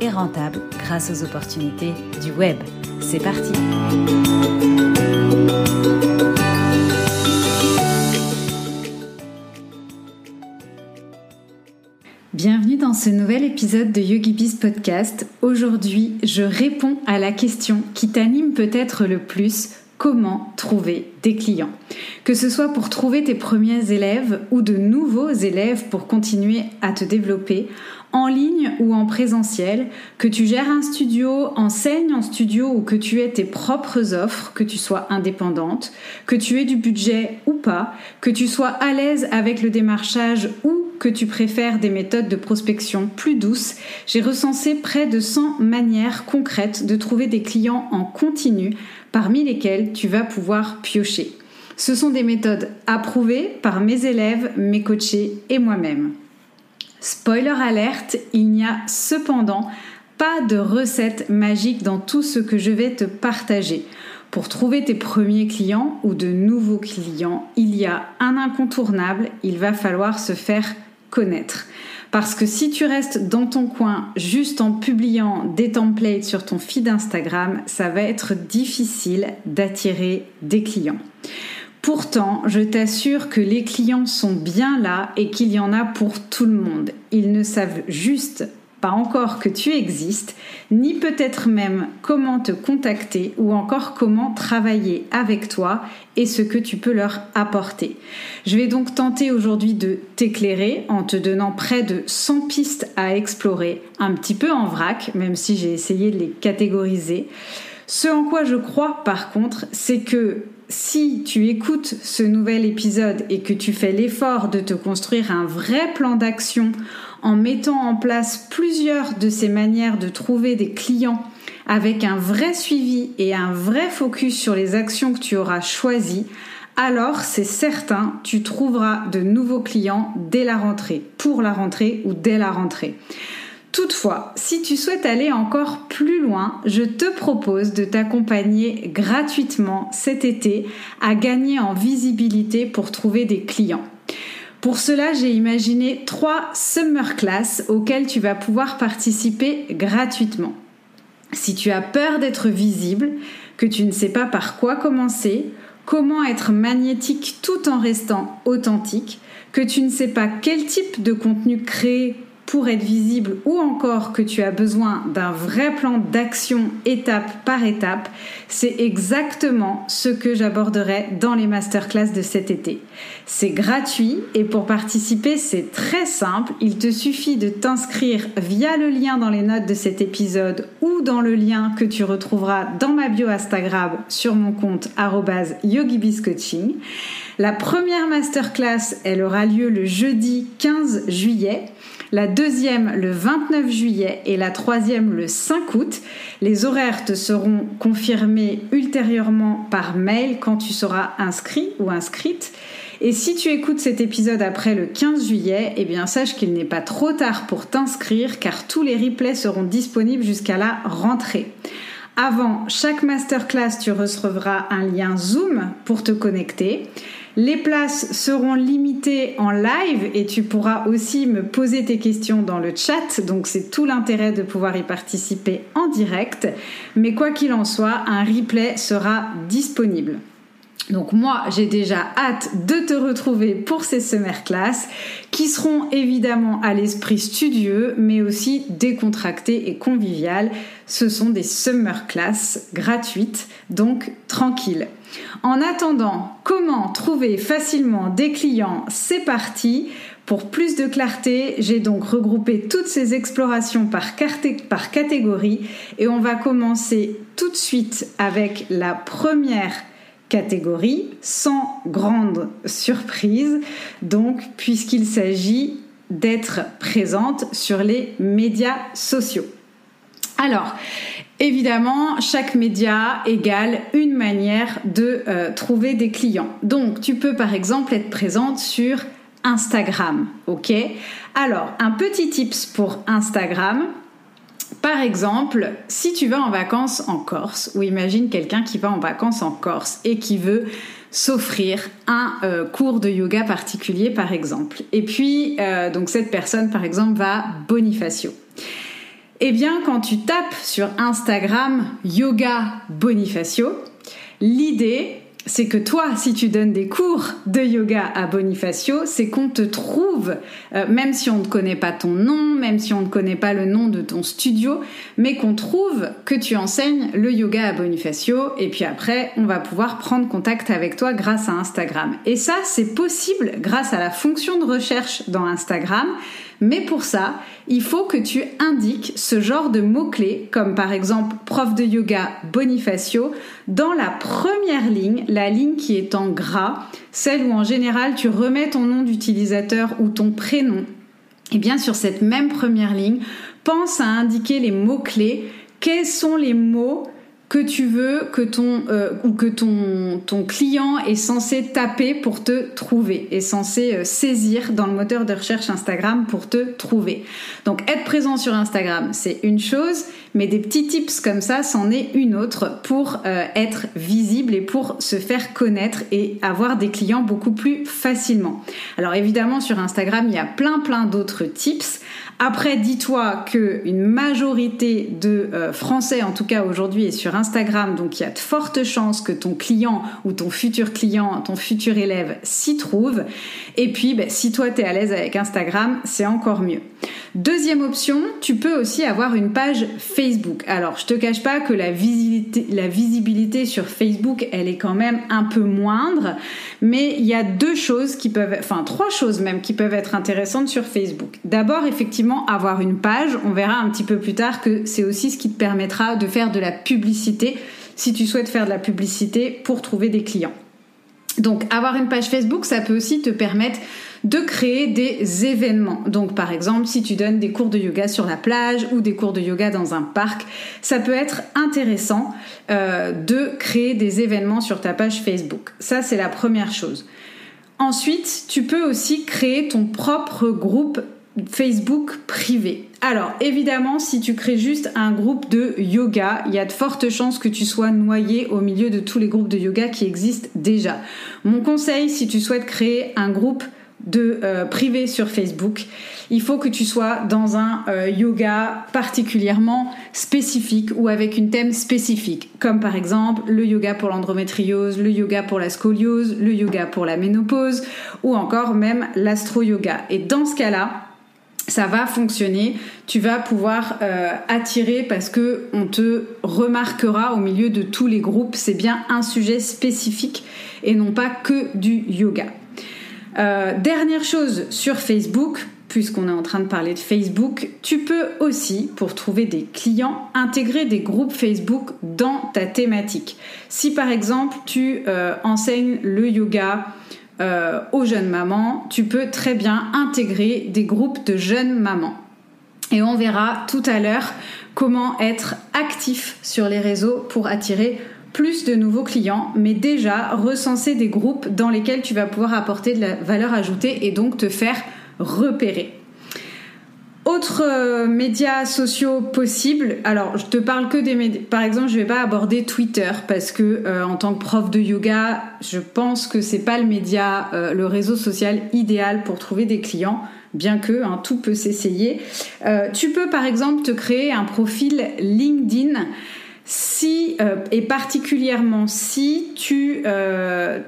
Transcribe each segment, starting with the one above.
et rentable grâce aux opportunités du web. C'est parti Bienvenue dans ce nouvel épisode de YogiBiz Podcast. Aujourd'hui, je réponds à la question qui t'anime peut-être le plus comment trouver des clients? Que ce soit pour trouver tes premiers élèves ou de nouveaux élèves pour continuer à te développer, en ligne ou en présentiel, que tu gères un studio, enseignes en studio ou que tu aies tes propres offres, que tu sois indépendante, que tu aies du budget ou pas, que tu sois à l'aise avec le démarchage ou que tu préfères des méthodes de prospection plus douces, j'ai recensé près de 100 manières concrètes de trouver des clients en continu parmi lesquels tu vas pouvoir piocher. Ce sont des méthodes approuvées par mes élèves, mes coachés et moi-même. Spoiler alerte, il n'y a cependant pas de recette magique dans tout ce que je vais te partager. Pour trouver tes premiers clients ou de nouveaux clients, il y a un incontournable, il va falloir se faire connaître. Parce que si tu restes dans ton coin juste en publiant des templates sur ton feed Instagram, ça va être difficile d'attirer des clients. Pourtant, je t'assure que les clients sont bien là et qu'il y en a pour tout le monde. Ils ne savent juste pas encore que tu existes, ni peut-être même comment te contacter ou encore comment travailler avec toi et ce que tu peux leur apporter. Je vais donc tenter aujourd'hui de t'éclairer en te donnant près de 100 pistes à explorer, un petit peu en vrac, même si j'ai essayé de les catégoriser. Ce en quoi je crois par contre, c'est que si tu écoutes ce nouvel épisode et que tu fais l'effort de te construire un vrai plan d'action en mettant en place plusieurs de ces manières de trouver des clients avec un vrai suivi et un vrai focus sur les actions que tu auras choisies, alors c'est certain, tu trouveras de nouveaux clients dès la rentrée, pour la rentrée ou dès la rentrée. Toutefois, si tu souhaites aller encore plus loin, je te propose de t'accompagner gratuitement cet été à gagner en visibilité pour trouver des clients. Pour cela, j'ai imaginé trois summer class auxquelles tu vas pouvoir participer gratuitement. Si tu as peur d'être visible, que tu ne sais pas par quoi commencer, comment être magnétique tout en restant authentique, que tu ne sais pas quel type de contenu créer pour être visible ou encore que tu as besoin d'un vrai plan d'action étape par étape, c'est exactement ce que j'aborderai dans les masterclass de cet été. C'est gratuit et pour participer, c'est très simple. Il te suffit de t'inscrire via le lien dans les notes de cet épisode ou dans le lien que tu retrouveras dans ma bio Instagram sur mon compte yogibiscoaching. La première masterclass, elle aura lieu le jeudi 15 juillet la deuxième le 29 juillet et la troisième le 5 août. Les horaires te seront confirmés ultérieurement par mail quand tu seras inscrit ou inscrite. Et si tu écoutes cet épisode après le 15 juillet, eh bien sache qu'il n'est pas trop tard pour t'inscrire car tous les replays seront disponibles jusqu'à la rentrée. Avant chaque masterclass, tu recevras un lien Zoom pour te connecter. Les places seront limitées en live et tu pourras aussi me poser tes questions dans le chat. Donc c'est tout l'intérêt de pouvoir y participer en direct. Mais quoi qu'il en soit, un replay sera disponible. Donc moi, j'ai déjà hâte de te retrouver pour ces summer class qui seront évidemment à l'esprit studieux mais aussi décontractés et conviviales. Ce sont des summer class gratuites, donc tranquilles. En attendant, comment trouver facilement des clients? C'est parti. Pour plus de clarté, j'ai donc regroupé toutes ces explorations par, catégorie et on va commencer tout de suite avec la première catégorie sans grande surprise, donc puisqu'il s'agit d'être présente sur les médias sociaux. Alors, Évidemment, chaque média égale une manière de euh, trouver des clients. Donc, tu peux par exemple être présente sur Instagram, ok? Alors, un petit tips pour Instagram. Par exemple, si tu vas en vacances en Corse, ou imagine quelqu'un qui va en vacances en Corse et qui veut s'offrir un euh, cours de yoga particulier, par exemple. Et puis, euh, donc cette personne, par exemple, va Bonifacio. Eh bien, quand tu tapes sur Instagram Yoga Bonifacio, l'idée, c'est que toi, si tu donnes des cours de yoga à Bonifacio, c'est qu'on te trouve, euh, même si on ne connaît pas ton nom, même si on ne connaît pas le nom de ton studio, mais qu'on trouve que tu enseignes le yoga à Bonifacio, et puis après, on va pouvoir prendre contact avec toi grâce à Instagram. Et ça, c'est possible grâce à la fonction de recherche dans Instagram, mais pour ça, il faut que tu indiques ce genre de mots-clés, comme par exemple prof de yoga Bonifacio, dans la première ligne, la ligne qui est en gras, celle où en général tu remets ton nom d'utilisateur ou ton prénom. Et bien sur cette même première ligne, pense à indiquer les mots-clés. Quels sont les mots que tu veux que ton euh, ou que ton client est censé taper pour te trouver, est censé euh, saisir dans le moteur de recherche Instagram pour te trouver. Donc être présent sur Instagram, c'est une chose, mais des petits tips comme ça, c'en est une autre pour euh, être visible et pour se faire connaître et avoir des clients beaucoup plus facilement. Alors évidemment sur Instagram, il y a plein plein d'autres tips. Après, dis-toi que une majorité de euh, Français, en tout cas aujourd'hui, est sur Instagram, donc il y a de fortes chances que ton client ou ton futur client, ton futur élève s'y trouve. Et puis, ben, si toi tu es à l'aise avec Instagram, c'est encore mieux. Deuxième option, tu peux aussi avoir une page Facebook. Alors, je te cache pas que la visibilité, sur Facebook, elle est quand même un peu moindre, mais il y a deux choses qui peuvent, enfin trois choses même qui peuvent être intéressantes sur Facebook. D'abord, effectivement, avoir une page. On verra un petit peu plus tard que c'est aussi ce qui te permettra de faire de la publicité si tu souhaites faire de la publicité pour trouver des clients. Donc avoir une page Facebook, ça peut aussi te permettre de créer des événements. Donc par exemple, si tu donnes des cours de yoga sur la plage ou des cours de yoga dans un parc, ça peut être intéressant euh, de créer des événements sur ta page Facebook. Ça, c'est la première chose. Ensuite, tu peux aussi créer ton propre groupe Facebook privé. Alors évidemment, si tu crées juste un groupe de yoga, il y a de fortes chances que tu sois noyé au milieu de tous les groupes de yoga qui existent déjà. Mon conseil, si tu souhaites créer un groupe de euh, privé sur Facebook, il faut que tu sois dans un euh, yoga particulièrement spécifique ou avec une thème spécifique, comme par exemple le yoga pour l'endométriose, le yoga pour la scoliose, le yoga pour la ménopause ou encore même l'astro-yoga. Et dans ce cas-là, ça va fonctionner. Tu vas pouvoir euh, attirer parce que on te remarquera au milieu de tous les groupes. C'est bien un sujet spécifique et non pas que du yoga. Euh, dernière chose sur Facebook, puisqu'on est en train de parler de Facebook, tu peux aussi, pour trouver des clients, intégrer des groupes Facebook dans ta thématique. Si par exemple tu euh, enseignes le yoga, euh, aux jeunes mamans, tu peux très bien intégrer des groupes de jeunes mamans. Et on verra tout à l'heure comment être actif sur les réseaux pour attirer plus de nouveaux clients, mais déjà recenser des groupes dans lesquels tu vas pouvoir apporter de la valeur ajoutée et donc te faire repérer. Autres euh, médias sociaux possibles. Alors, je te parle que des médias. Par exemple, je vais pas aborder Twitter parce que euh, en tant que prof de yoga, je pense que c'est pas le média, euh, le réseau social idéal pour trouver des clients. Bien que hein, tout peut s'essayer. tu peux par exemple te créer un profil LinkedIn si et particulièrement si tu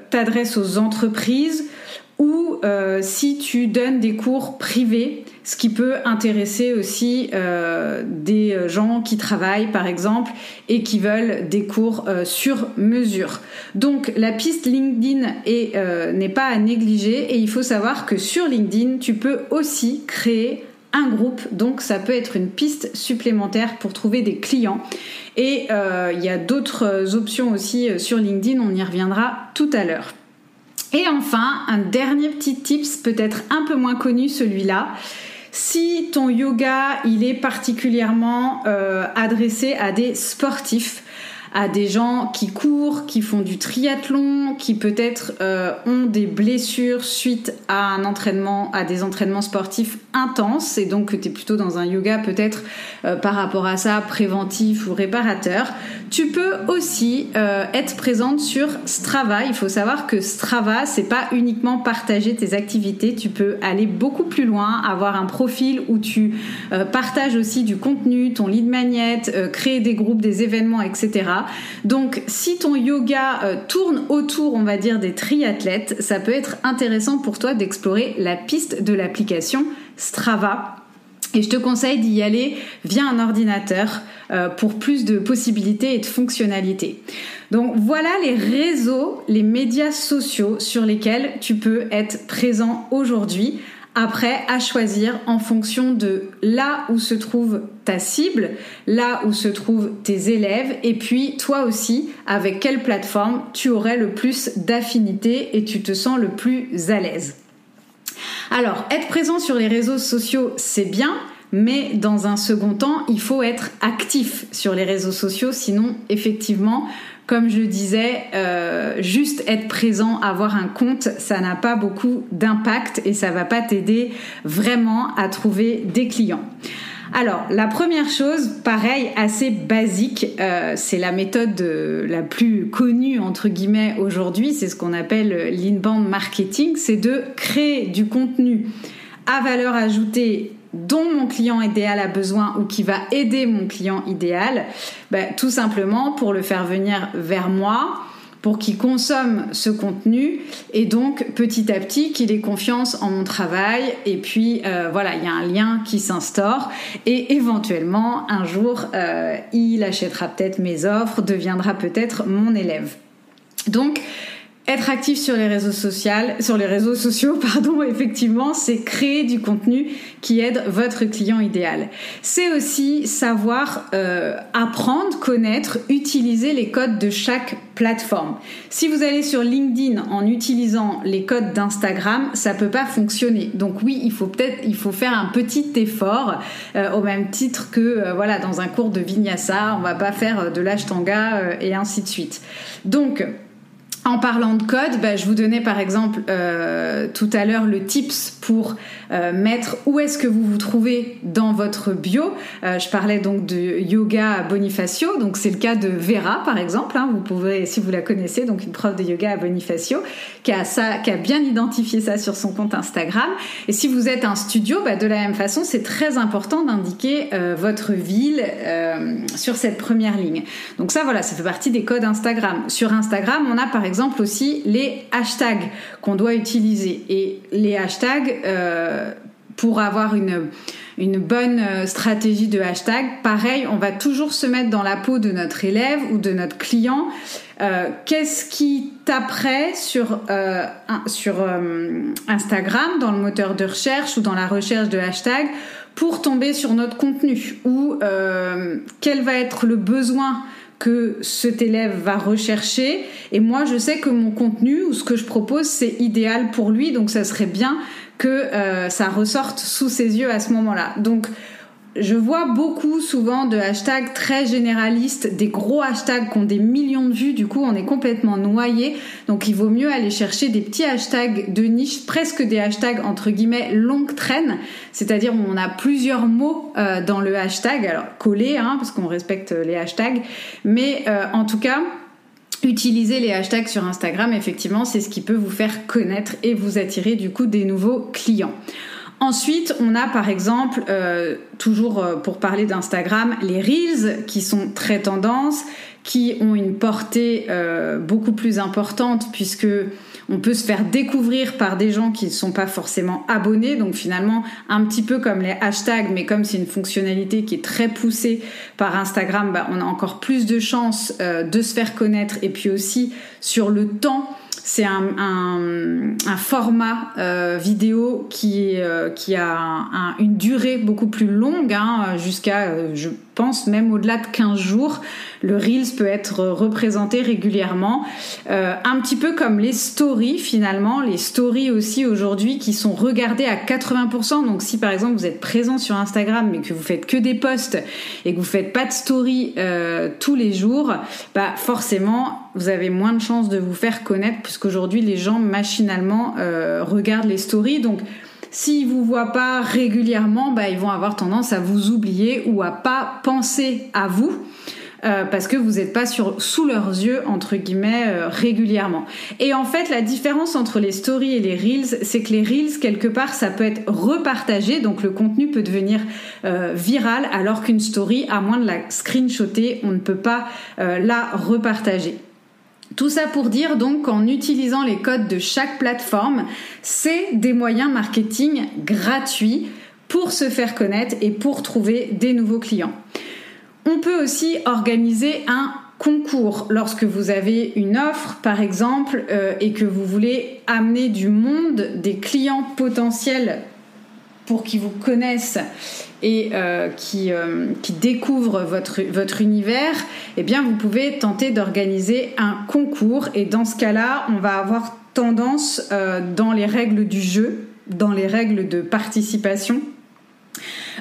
t'adresses aux entreprises ou si tu donnes des cours privés ce qui peut intéresser aussi euh, des gens qui travaillent par exemple et qui veulent des cours euh, sur mesure. Donc la piste LinkedIn euh, n'est pas à négliger et il faut savoir que sur LinkedIn tu peux aussi créer un groupe, donc ça peut être une piste supplémentaire pour trouver des clients. Et il y a d'autres options aussi sur LinkedIn, on y reviendra tout à l'heure. Et enfin, un dernier petit tips, peut-être un peu moins connu celui-là, Si ton yoga, il est particulièrement adressé à des sportifs, à des gens qui courent, qui font du triathlon, qui peut-être euh, ont des blessures suite à un entraînement, à des entraînements sportifs intenses, et donc tu es plutôt dans un yoga peut-être euh, par rapport à ça préventif ou réparateur. Tu peux aussi euh, être présente sur Strava. Il faut savoir que Strava, c'est pas uniquement partager tes activités. Tu peux aller beaucoup plus loin, avoir un profil où tu partages aussi du contenu, ton lead magnet, créer des groupes, des événements, etc. Donc si ton yoga euh, tourne autour, on va dire, des triathlètes, ça peut être intéressant pour toi d'explorer la piste de l'application Strava. Et je te conseille d'y aller via un ordinateur euh, pour plus de possibilités et de fonctionnalités. Donc voilà les réseaux, les médias sociaux sur lesquels tu peux être présent aujourd'hui après, à choisir en fonction de là où se trouve ta cible, là où se trouvent tes élèves, et puis toi aussi, avec quelle plateforme tu aurais le plus d'affinité et tu te sens le plus à l'aise. Alors, être présent sur les réseaux sociaux, c'est bien, mais dans un second temps, il faut être actif sur les réseaux sociaux, sinon, effectivement, comme je disais, euh, juste être présent, avoir un compte, ça n'a pas beaucoup d'impact et ça va pas t'aider vraiment à trouver des clients. Alors, la première chose, pareil, assez basique, euh, c'est la méthode la plus connue, entre guillemets, aujourd'hui, c'est ce qu'on appelle l'inbound marketing, c'est de créer du contenu à valeur ajoutée dont mon client idéal a besoin ou qui va aider mon client idéal, ben, tout simplement pour le faire venir vers moi, pour qu'il consomme ce contenu et donc petit à petit qu'il ait confiance en mon travail. Et puis euh, voilà il y a un lien qui s'instaure et éventuellement un jour euh, il achètera peut-être mes offres deviendra peut-être mon élève. Donc être actif sur les réseaux sociaux, sur les réseaux sociaux, pardon, effectivement, c'est créer du contenu qui aide votre client idéal. C'est aussi savoir euh, apprendre, connaître, utiliser les codes de chaque plateforme. Si vous allez sur LinkedIn en utilisant les codes d'Instagram, ça peut pas fonctionner. Donc oui, il faut peut-être, il faut faire un petit effort, euh, au même titre que euh, voilà dans un cours de vinyasa, on va pas faire de l'ashtanga et ainsi de suite. Donc en parlant de code, bah, je vous donnais par exemple euh, tout à l'heure le tips pour euh, mettre où est-ce que vous vous trouvez dans votre bio. Euh, je parlais donc de yoga Bonifacio, donc c'est le cas de Vera par exemple. Hein. vous pouvez, si vous la connaissez, donc une prof de yoga à Bonifacio, qui a qui a bien identifié ça sur son compte Instagram. Et si vous êtes un studio, bah, de la même façon, c'est très important d'indiquer votre ville sur cette première ligne. Donc ça, voilà, ça fait partie des codes Instagram. Sur Instagram, on a par exemple exemple aussi les hashtags qu'on doit utiliser. Et les hashtags, euh, pour avoir une, une bonne euh, stratégie de hashtag, pareil, on va toujours se mettre dans la peau de notre élève ou de notre client. Euh, qu'est-ce qui taperait sur, sur Instagram, dans le moteur de recherche ou dans la recherche de hashtag pour tomber sur notre contenu? Ou quel va être le besoin que cet élève va rechercher et moi je sais que mon contenu ou ce que je propose c'est idéal pour lui donc ça serait bien que euh, ça ressorte sous ses yeux à ce moment-là. Donc je vois beaucoup souvent de hashtags très généralistes, des gros hashtags qui ont des millions de vues, du coup on est complètement noyé. Donc il vaut mieux aller chercher des petits hashtags de niche, presque des hashtags entre guillemets longue traîne, c'est-à-dire où on a plusieurs mots euh, dans le hashtag, alors collés, hein, parce qu'on respecte les hashtags, mais euh, en tout cas utiliser les hashtags sur Instagram, effectivement, c'est ce qui peut vous faire connaître et vous attirer du coup des nouveaux clients. Ensuite, on a par exemple, euh, toujours euh, pour parler d'Instagram, les Reels qui sont très tendance, qui ont une portée euh, beaucoup plus importante puisque on peut se faire découvrir par des gens qui ne sont pas forcément abonnés. Donc finalement, un petit peu comme les hashtags, mais comme c'est une fonctionnalité qui est très poussée par Instagram, bah, on a encore plus de chances de se faire connaître. Et puis aussi sur le temps c'est un, format euh, vidéo qui, euh, qui a une durée beaucoup plus longue, hein, jusqu'à, euh, je pense même au-delà de 15 jours, le Reels peut être représenté régulièrement. Euh, un petit peu comme les stories finalement, les stories aussi aujourd'hui qui sont regardées à 80%. Donc si par exemple vous êtes présent sur Instagram mais que vous faites que des posts et que vous faites pas de stories euh, tous les jours, bah forcément vous avez moins de chances de vous faire connaître puisqu'aujourd'hui les gens machinalement euh, regardent les stories. Donc S'ils vous voient pas régulièrement, bah, ils vont avoir tendance à vous oublier ou à pas penser à vous. Euh, parce que vous n'êtes pas sur, sous leurs yeux, entre guillemets, euh, régulièrement. Et en fait, la différence entre les stories et les reels, c'est que les reels, quelque part, ça peut être repartagé, donc le contenu peut devenir euh, viral, alors qu'une story, à moins de la screenshotter, on ne peut pas la repartager. Tout ça pour dire donc qu'en utilisant les codes de chaque plateforme, c'est des moyens marketing gratuits pour se faire connaître et pour trouver des nouveaux clients. On peut aussi organiser un concours lorsque vous avez une offre par exemple euh, et que vous voulez amener du monde des clients potentiels pour qu'ils vous connaissent et euh, qui, euh, qui découvrent votre, univers, eh bien vous pouvez tenter d'organiser un concours. Et dans ce cas-là, on va avoir tendance dans les règles du jeu, dans les règles de participation,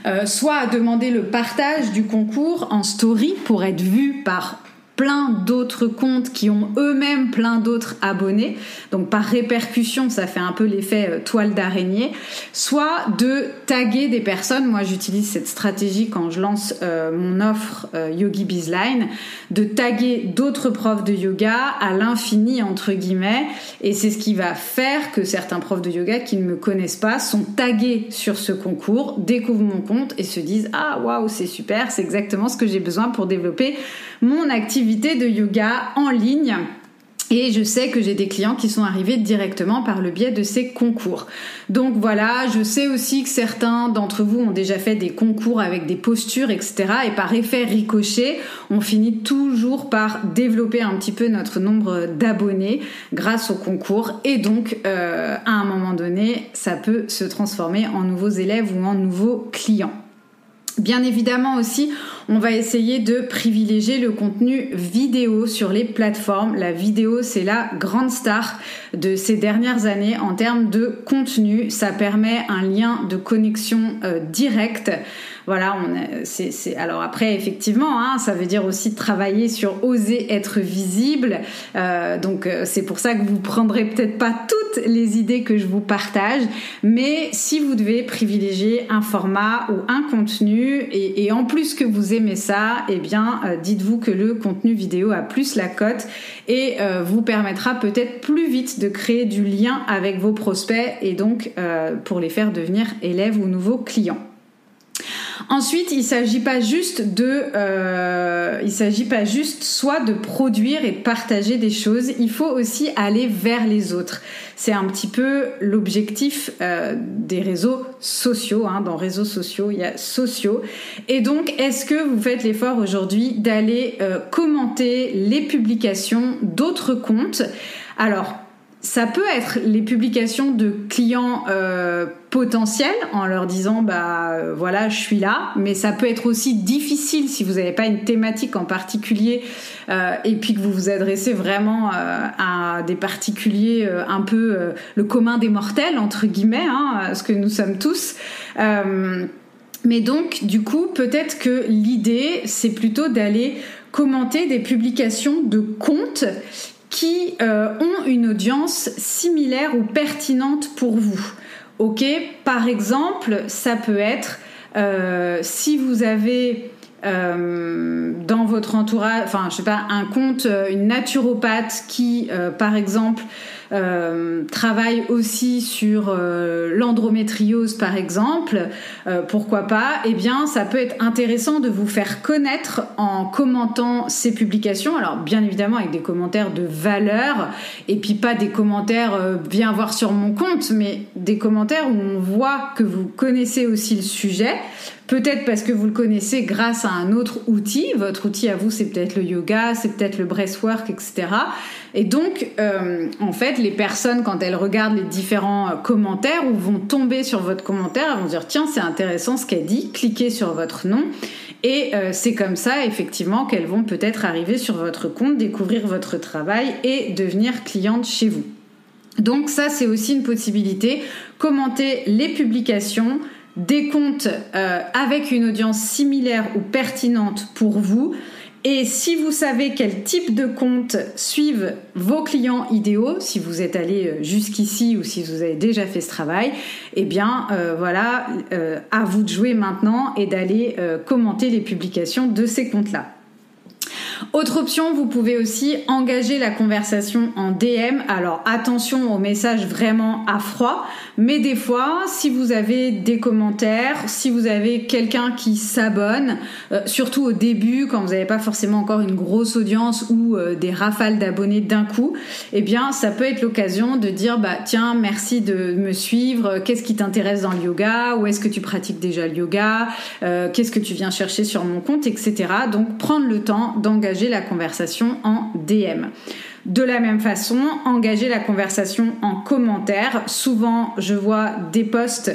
euh, soit à demander le partage du concours en story pour être vu par plein d'autres comptes qui ont eux-mêmes plein d'autres abonnés. Donc par répercussion, ça fait un peu l'effet euh, toile d'araignée. Soit de taguer des personnes. Moi, j'utilise cette stratégie quand je lance euh, mon offre euh, Yogi Bizline, de taguer d'autres profs de yoga à l'infini entre guillemets. Et c'est ce qui va faire que certains profs de yoga qui ne me connaissent pas sont tagués sur ce concours, découvrent mon compte et se disent ah waouh c'est super, c'est exactement ce que j'ai besoin pour développer mon activité de yoga en ligne. Et je sais que j'ai des clients qui sont arrivés directement par le biais de ces concours. Donc voilà, je sais aussi que certains d'entre vous ont déjà fait des concours avec des postures, etc. Et par effet ricochet, on finit toujours par développer un petit peu notre nombre d'abonnés grâce au concours. Et donc, euh, à un moment donné, ça peut se transformer en nouveaux élèves ou en nouveaux clients. Bien évidemment aussi, on va essayer de privilégier le contenu vidéo sur les plateformes. La vidéo, c'est la grande star de ces dernières années en termes de contenu. Ça permet un lien de connexion euh, direct voilà, on c'est, alors après effectivement, hein, ça veut dire aussi travailler sur oser être visible. Euh, donc euh, c'est pour ça que vous prendrez peut-être pas toutes les idées que je vous partage, mais si vous devez privilégier un format ou un contenu et, en plus que vous aimez ça, eh bien euh, dites-vous que le contenu vidéo a plus la cote et vous permettra peut-être plus vite de créer du lien avec vos prospects et donc pour les faire devenir élèves ou nouveaux clients. Ensuite, il s'agit pas juste de, euh, il s'agit pas juste soit de produire et de partager des choses. Il faut aussi aller vers les autres. C'est un petit peu l'objectif euh, des réseaux sociaux. Hein. Dans réseaux sociaux, il y a sociaux. Et donc, est-ce que vous faites l'effort aujourd'hui d'aller euh, commenter les publications d'autres comptes? Alors, ça peut être les publications de clients euh, potentiels en leur disant bah euh, voilà je suis là. Mais ça peut être aussi difficile si vous n'avez pas une thématique en particulier euh, et puis que vous vous adressez vraiment à des particuliers un peu le commun des mortels entre guillemets hein, ce que nous sommes tous. Mais donc du coup peut-être que l'idée c'est plutôt d'aller commenter des publications de comptes qui euh, ont une audience similaire ou pertinente pour vous. Ok, par exemple, ça peut être euh, si vous avez euh, dans votre entourage, enfin je sais pas, un compte, une naturopathe qui, par exemple, euh, travaille aussi sur euh, l'endométriose par exemple, euh, pourquoi pas, eh bien ça peut être intéressant de vous faire connaître en commentant ces publications. Alors bien évidemment avec des commentaires de valeur et puis pas des commentaires viens voir sur mon compte, mais des commentaires où on voit que vous connaissez aussi le sujet. Peut-être parce que vous le connaissez grâce à un autre outil. Votre outil à vous, c'est peut-être le yoga, c'est peut-être le breathwork, etc. Et donc, euh, en fait, les personnes, quand elles regardent les différents euh, commentaires ou vont tomber sur votre commentaire, elles vont dire tiens, c'est intéressant ce qu'elle dit, cliquez sur votre nom Et euh, c'est comme ça, effectivement, qu'elles vont peut-être arriver sur votre compte, découvrir votre travail et devenir clientes chez vous. Donc ça, c'est aussi une possibilité. Commenter les publications des comptes euh, avec une audience similaire ou pertinente pour vous. Et si vous savez quel type de compte suivent vos clients idéaux, si vous êtes allé euh, jusqu'ici ou si vous avez déjà fait ce travail, eh bien euh, voilà, à vous de jouer maintenant et d'aller commenter les publications de ces comptes-là. Autre option, vous pouvez aussi engager la conversation en DM. Alors attention aux messages vraiment à froid, mais des fois, si vous avez des commentaires, si vous avez quelqu'un qui s'abonne, euh, surtout au début, quand vous n'avez pas forcément encore une grosse audience ou euh, des rafales d'abonnés d'un coup, eh bien, ça peut être l'occasion de dire, bah tiens, merci de me suivre. Qu'est-ce qui t'intéresse dans le yoga Où est-ce que tu pratiques déjà le yoga euh, Qu'est-ce que tu viens chercher sur mon compte, etc. Donc, prendre le temps d'engager la conversation en DM. De la même façon, engager la conversation en commentaire. Souvent, je vois des posts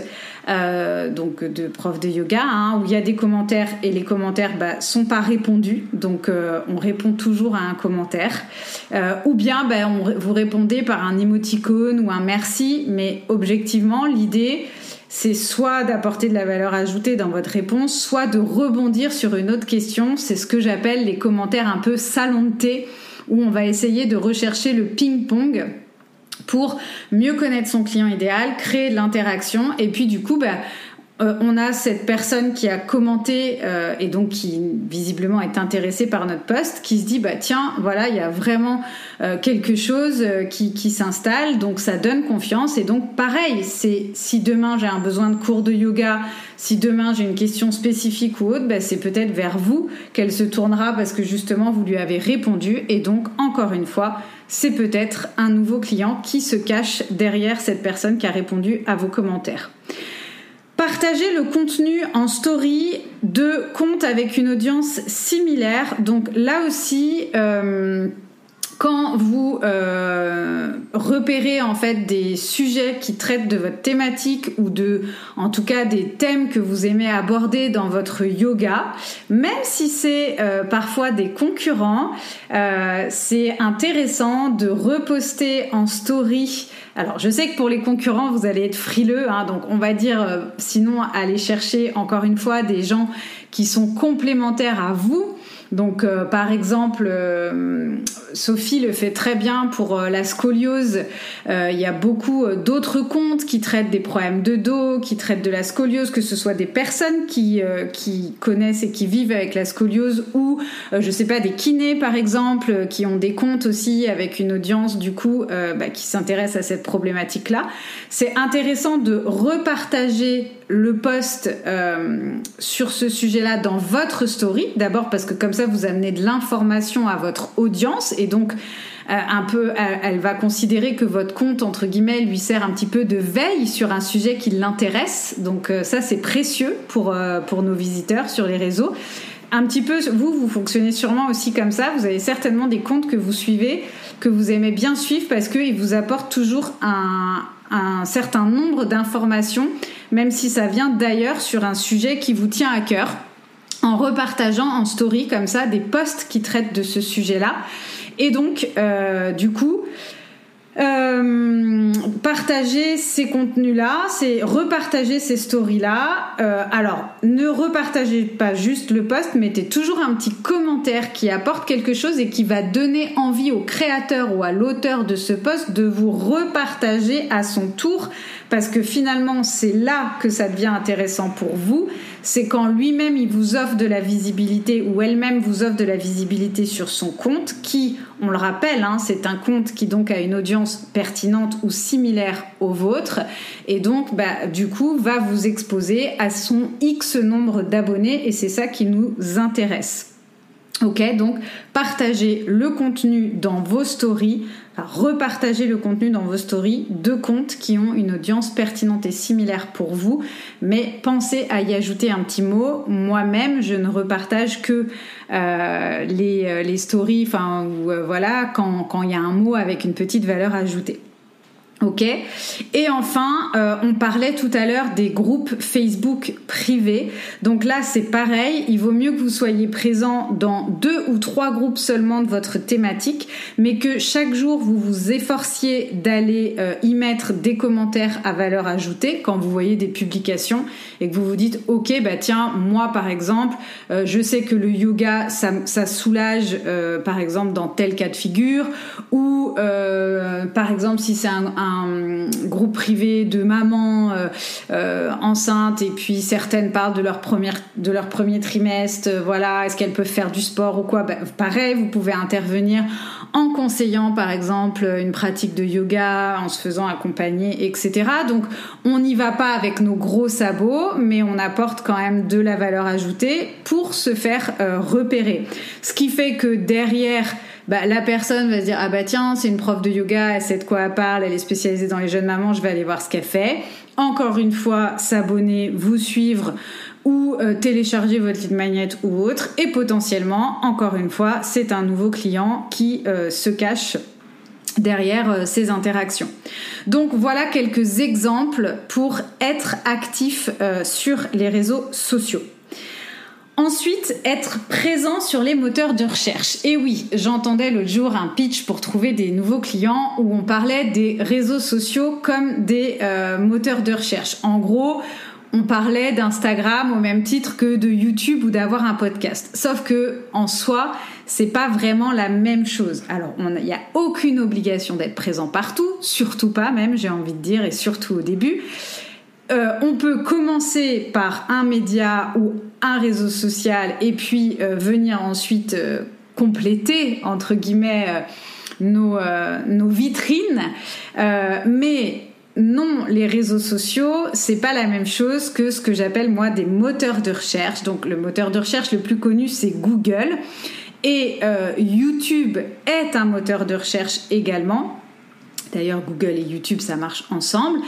euh, donc de profs de yoga hein, où il y a des commentaires et les commentaires bah, sont pas répondus. Donc, euh, on répond toujours à un commentaire. Euh, ou bien, bah, vous répondez par un émoticône ou un merci. Mais objectivement, l'idée c'est soit d'apporter de la valeur ajoutée dans votre réponse, soit de rebondir sur une autre question. C'est ce que j'appelle les commentaires un peu salon de où on va essayer de rechercher le ping-pong pour mieux connaître son client idéal, créer de l'interaction et puis du coup bah, euh, on a cette personne qui a commenté euh, et donc qui visiblement est intéressée par notre poste, qui se dit bah tiens voilà il y a vraiment euh, quelque chose qui, s'installe donc ça donne confiance et donc pareil c'est si demain j'ai un besoin de cours de yoga si demain j'ai une question spécifique ou autre bah, c'est peut-être vers vous qu'elle se tournera parce que justement vous lui avez répondu et donc encore une fois c'est peut-être un nouveau client qui se cache derrière cette personne qui a répondu à vos commentaires. Partager le contenu en story de comptes avec une audience similaire. Donc là aussi, euh, quand vous euh, repérez en fait des sujets qui traitent de votre thématique ou de, en tout cas, des thèmes que vous aimez aborder dans votre yoga, même si c'est euh, parfois des concurrents, euh, c'est intéressant de reposter en story. Alors, je sais que pour les concurrents, vous allez être frileux, hein, donc on va dire, sinon, aller chercher encore une fois des gens qui sont complémentaires à vous donc, euh, par exemple, euh, Sophie le fait très bien pour euh, la scoliose. Il y a beaucoup d'autres comptes qui traitent des problèmes de dos, qui traitent de la scoliose, que ce soit des personnes qui, connaissent et qui vivent avec la scoliose ou, je sais pas, des kinés par exemple, qui ont des comptes aussi avec une audience du coup bah, qui s'intéresse à cette problématique-là. C'est intéressant de repartager le post sur ce sujet-là dans votre story. D'abord parce que comme ça, vous amenez de l'information à votre audience et donc euh, un peu, elle, va considérer que votre compte entre guillemets lui sert un petit peu de veille sur un sujet qui l'intéresse. Donc euh, ça c'est précieux pour euh, pour nos visiteurs sur les réseaux. Un petit peu, vous, vous fonctionnez sûrement aussi comme ça. Vous avez certainement des comptes que vous suivez, que vous aimez bien suivre parce qu'ils vous apportent toujours un, un certain nombre d'informations, même si ça vient d'ailleurs sur un sujet qui vous tient à cœur en repartageant en story comme ça des posts qui traitent de ce sujet-là. Et donc, euh, du coup, euh, partager ces contenus-là, c'est repartager ces stories-là. Euh, alors, ne repartagez pas juste le post, mettez toujours un petit commentaire qui apporte quelque chose et qui va donner envie au créateur ou à l'auteur de ce post de vous repartager à son tour parce que finalement c'est là que ça devient intéressant pour vous, c'est quand lui-même il vous offre de la visibilité ou elle-même vous offre de la visibilité sur son compte, qui, on le rappelle, hein, c'est un compte qui donc a une audience pertinente ou similaire au vôtre, et donc bah, du coup va vous exposer à son X nombre d'abonnés, et c'est ça qui nous intéresse. Ok, donc partagez le contenu dans vos stories, repartager le contenu dans vos stories de comptes qui ont une audience pertinente et similaire pour vous, mais pensez à y ajouter un petit mot. Moi-même, je ne repartage que euh, les, euh, les, stories, enfin, euh, voilà, quand il y a un mot avec une petite valeur ajoutée. Ok. Et enfin, euh, on parlait tout à l'heure des groupes Facebook privés. Donc là, c'est pareil. Il vaut mieux que vous soyez présent dans deux ou trois groupes seulement de votre thématique, mais que chaque jour vous vous efforciez d'aller euh, y mettre des commentaires à valeur ajoutée quand vous voyez des publications et que vous vous dites, ok, bah tiens, moi par exemple, euh, je sais que le yoga, ça, soulage, par exemple, dans tel cas de figure, ou par exemple, si c'est un groupe privé de mamans euh, euh, enceintes et puis certaines parlent de leur première de leur premier trimestre euh, voilà est-ce qu'elles peuvent faire du sport ou quoi? Ben, pareil vous pouvez intervenir en conseillant par exemple une pratique de yoga en se faisant accompagner etc donc on n'y va pas avec nos gros sabots mais on apporte quand même de la valeur ajoutée pour se faire repérer. Ce qui fait que derrière bah, la personne va se dire ah bah tiens c'est une prof de yoga, elle sait de quoi elle parle, elle est spécialisée dans les jeunes mamans, je vais aller voir ce qu'elle fait. Encore une fois, s'abonner, vous suivre ou euh, télécharger votre lead magnet ou autre. Et potentiellement, encore une fois, c'est un nouveau client qui euh, se cache derrière euh, ces interactions. Donc voilà quelques exemples pour être actif sur les réseaux sociaux. Ensuite, être présent sur les moteurs de recherche. Et oui, j'entendais l'autre jour un pitch pour trouver des nouveaux clients où on parlait des réseaux sociaux comme des euh, moteurs de recherche. En gros, on parlait d'Instagram au même titre que de YouTube ou d'avoir un podcast. Sauf que en soi, c'est pas vraiment la même chose. Alors, il n'y a aucune obligation d'être présent partout, surtout pas même, j'ai envie de dire, et surtout au début. Euh, on peut commencer par un média ou réseau social et puis euh, venir ensuite euh, compléter entre guillemets nos, nos, vitrines. mais non, les réseaux sociaux, c'est pas la même chose que ce que j'appelle moi des moteurs de recherche. Donc le moteur de recherche le plus connu c'est Google et YouTube est un moteur de recherche également. D'ailleurs Google et YouTube ça marche ensemble.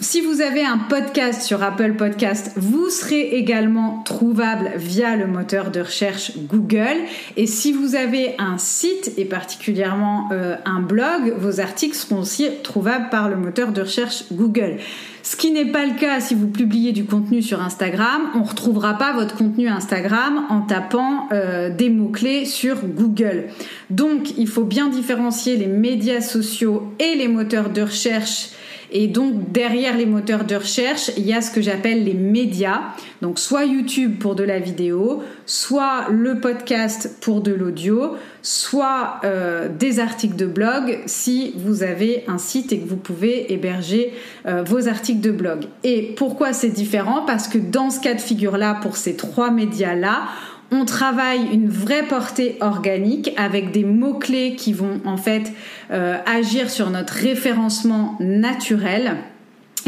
Si vous avez un podcast sur Apple Podcast, vous serez également trouvable via le moteur de recherche Google. Et si vous avez un site et particulièrement euh, un blog, vos articles seront aussi trouvables par le moteur de recherche Google. Ce qui n'est pas le cas si vous publiez du contenu sur Instagram. On ne retrouvera pas votre contenu Instagram en tapant euh, des mots-clés sur Google. Donc, il faut bien différencier les médias sociaux et les moteurs de recherche et donc derrière les moteurs de recherche, il y a ce que j'appelle les médias. Donc soit YouTube pour de la vidéo, soit le podcast pour de l'audio, soit euh, des articles de blog si vous avez un site et que vous pouvez héberger euh, vos articles de blog. Et pourquoi c'est différent? Parce que dans ce cas de figure-là, pour ces trois médias-là, on travaille une vraie portée organique avec des mots-clés qui vont en fait euh, agir sur notre référencement naturel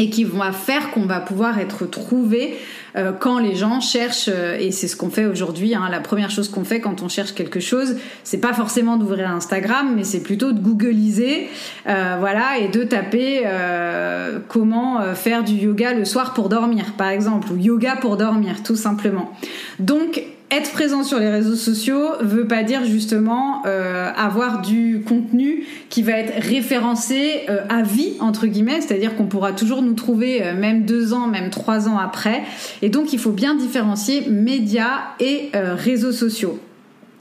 et qui vont faire qu'on va pouvoir être trouvé euh, quand les gens cherchent euh, et c'est ce qu'on fait aujourd'hui hein, la première chose qu'on fait quand on cherche quelque chose c'est pas forcément d'ouvrir Instagram mais c'est plutôt de googliser voilà et de taper comment faire du yoga le soir pour dormir par exemple ou yoga pour dormir tout simplement. Donc être présent sur les réseaux sociaux veut pas dire justement euh, avoir du contenu qui va être référencé euh, à vie entre guillemets, c'est-à-dire qu'on pourra toujours nous trouver euh, même deux ans, même trois ans après. Et donc il faut bien différencier médias et réseaux sociaux.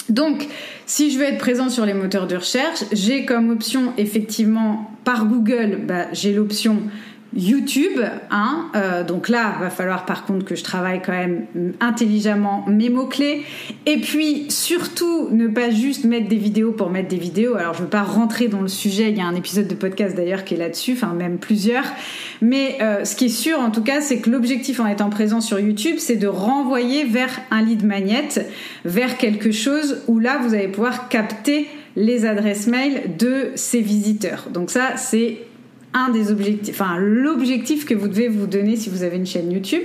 Donc, si je veux être présent sur les moteurs de recherche, j'ai comme option effectivement par Google, bah, j'ai l'option YouTube, hein, euh, donc là, va falloir par contre que je travaille quand même intelligemment mes mots-clés. Et puis surtout, ne pas juste mettre des vidéos pour mettre des vidéos. Alors je veux pas rentrer dans le sujet, il y a un épisode de podcast d'ailleurs qui est là-dessus, enfin même plusieurs. Mais euh, ce qui est sûr en tout cas, c'est que l'objectif en étant présent sur YouTube, c'est de renvoyer vers un lead magnet, vers quelque chose où là, vous allez pouvoir capter les adresses mail de ces visiteurs. Donc ça, c'est un des objectifs, enfin l'objectif que vous devez vous donner si vous avez une chaîne YouTube.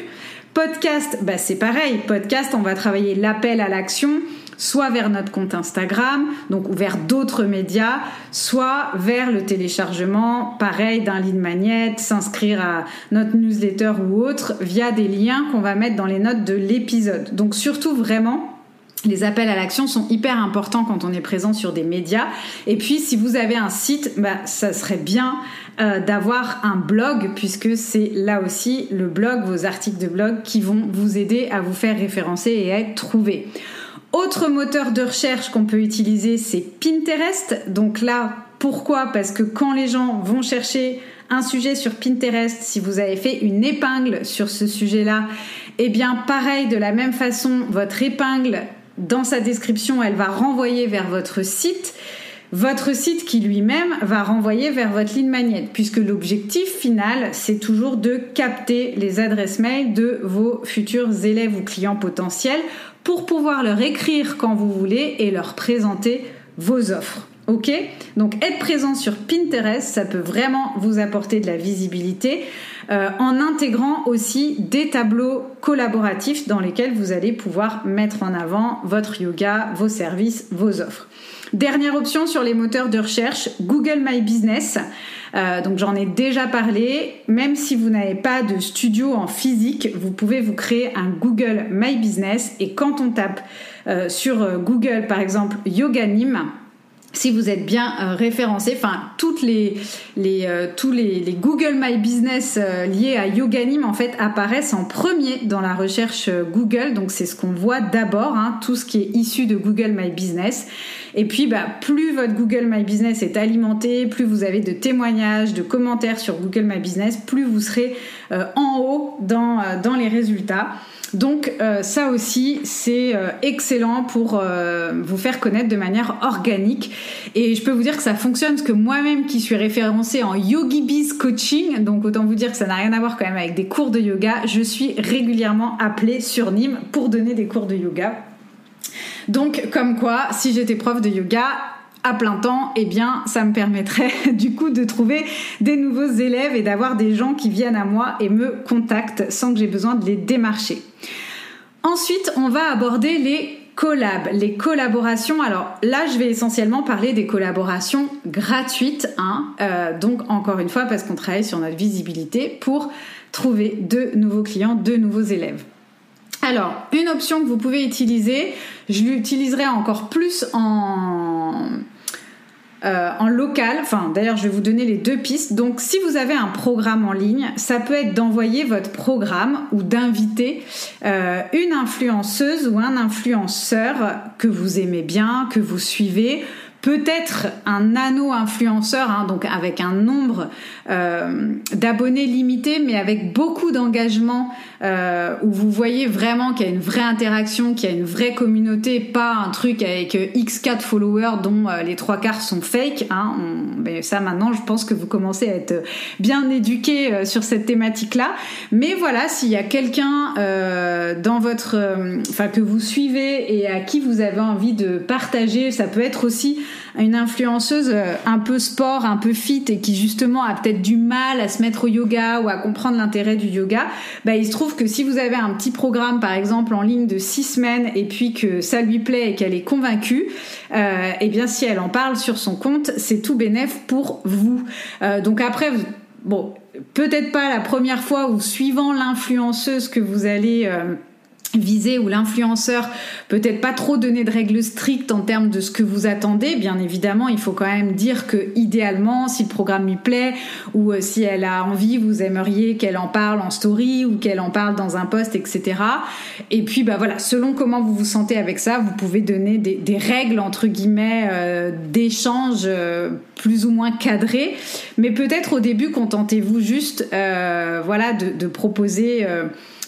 Podcast, bah c'est pareil. Podcast, on va travailler l'appel à l'action, soit vers notre compte Instagram, donc vers d'autres médias, soit vers le téléchargement, pareil, d'un lead magnet, s'inscrire à notre newsletter ou autre, via des liens qu'on va mettre dans les notes de l'épisode. Donc surtout vraiment les appels à l'action sont hyper importants quand on est présent sur des médias. Et puis, si vous avez un site, bah, ça serait bien euh, d'avoir un blog, puisque c'est là aussi le blog, vos articles de blog qui vont vous aider à vous faire référencer et à être trouvé. Autre moteur de recherche qu'on peut utiliser, c'est Pinterest. Donc là, pourquoi? Parce que quand les gens vont chercher un sujet sur Pinterest, si vous avez fait une épingle sur ce sujet-là, eh bien pareil, de la même façon, votre épingle, dans sa description, elle va renvoyer vers votre site. Votre site qui lui-même va renvoyer vers votre ligne magnet, puisque l'objectif final, c'est toujours de capter les adresses mail de vos futurs élèves ou clients potentiels pour pouvoir leur écrire quand vous voulez et leur présenter vos offres. Ok? Donc être présent sur Pinterest, ça peut vraiment vous apporter de la visibilité euh, en intégrant aussi des tableaux collaboratifs dans lesquels vous allez pouvoir mettre en avant votre yoga, vos services, vos offres. Dernière option sur les moteurs de recherche, Google My Business. Euh, donc j'en ai déjà parlé. Même si vous n'avez pas de studio en physique, vous pouvez vous créer un Google My Business. Et quand on tape euh, sur Google, par exemple, Yoganim, si vous êtes bien euh, référencé, enfin toutes les, les euh, tous les, les, Google My Business euh, liés à Yoganim en fait apparaissent en premier dans la recherche Google, donc c'est ce qu'on voit d'abord, hein, tout ce qui est issu de Google My Business. Et puis bah, plus votre Google My Business est alimenté, plus vous avez de témoignages, de commentaires sur Google My Business, plus vous serez en haut dans, dans les résultats. Donc euh, ça aussi, c'est euh, excellent pour euh, vous faire connaître de manière organique. Et je peux vous dire que ça fonctionne parce que moi-même qui suis référencée en Yogi Biz Coaching, donc autant vous dire que ça n'a rien à voir quand même avec des cours de yoga, je suis régulièrement appelée sur Nîmes pour donner des cours de yoga. Donc comme quoi, si j'étais prof de yoga, à plein temps, eh bien, ça me permettrait du coup de trouver des nouveaux élèves et d'avoir des gens qui viennent à moi et me contactent sans que j'ai besoin de les démarcher. Ensuite, on va aborder les collabs, les collaborations. Alors là, je vais essentiellement parler des collaborations gratuites, hein, euh, donc encore une fois parce qu'on travaille sur notre visibilité pour trouver de nouveaux clients, de nouveaux élèves. Alors, une option que vous pouvez utiliser, je l'utiliserai encore plus en euh, en local. Enfin, d'ailleurs, je vais vous donner les deux pistes. Donc, si vous avez un programme en ligne, ça peut être d'envoyer votre programme ou d'inviter euh, une influenceuse ou un influenceur que vous aimez bien, que vous suivez peut-être un nano-influenceur, hein, donc avec un nombre euh, d'abonnés limité, mais avec beaucoup d'engagement, euh, où vous voyez vraiment qu'il y a une vraie interaction, qu'il y a une vraie communauté, pas un truc avec X4 followers dont euh, les trois quarts sont fake. Hein, mais ça maintenant, je pense que vous commencez à être bien éduqué euh, sur cette thématique-là. Mais voilà, s'il y a quelqu'un euh, dans votre, enfin que vous suivez et à qui vous avez envie de partager, ça peut être aussi une influenceuse euh, un peu sport, un peu fit et qui justement a peut-être du mal à se mettre au yoga ou à comprendre l'intérêt du yoga, bah, il se trouve que si vous avez un petit programme par exemple en ligne de six semaines et puis que ça lui plaît et qu'elle est convaincue, euh, eh bien si elle en parle sur son compte, c'est tout bénéf pour vous. Euh, donc après, bon, peut-être pas la première fois ou suivant l'influenceuse que vous allez euh, viser ou l'influenceur peut-être pas trop donner de règles strictes en termes de ce que vous attendez. Bien évidemment, il faut quand même dire que idéalement, si le programme lui plaît ou euh, si elle a envie, vous aimeriez qu'elle en parle en story ou qu'elle en parle dans un post, etc. Et puis, bah voilà, selon comment vous vous sentez avec ça, vous pouvez donner des, règles entre guillemets euh, d'échange euh, plus ou moins cadrées. Mais peut-être au début, contentez-vous juste, voilà, de, de proposer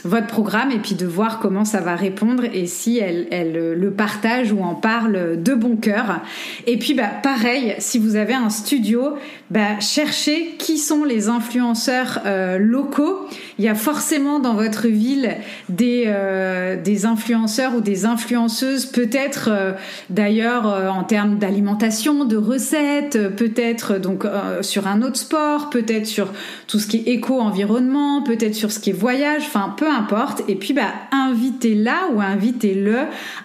votre programme et puis de voir comment ça va répondre et si elle, elle le partage ou en parle de bon cœur. Et puis bah pareil, si vous avez un studio, bah cherchez qui sont les influenceurs euh, locaux. Il y a forcément dans votre ville des euh, des influenceurs ou des influenceuses, peut-être euh, d'ailleurs en termes d'alimentation, de recettes, peut-être donc sur un autre sport, peut-être sur tout ce qui est éco-environnement, peut-être sur ce qui est voyage, enfin peu Et puis, bah, invitez-la ou invitez-le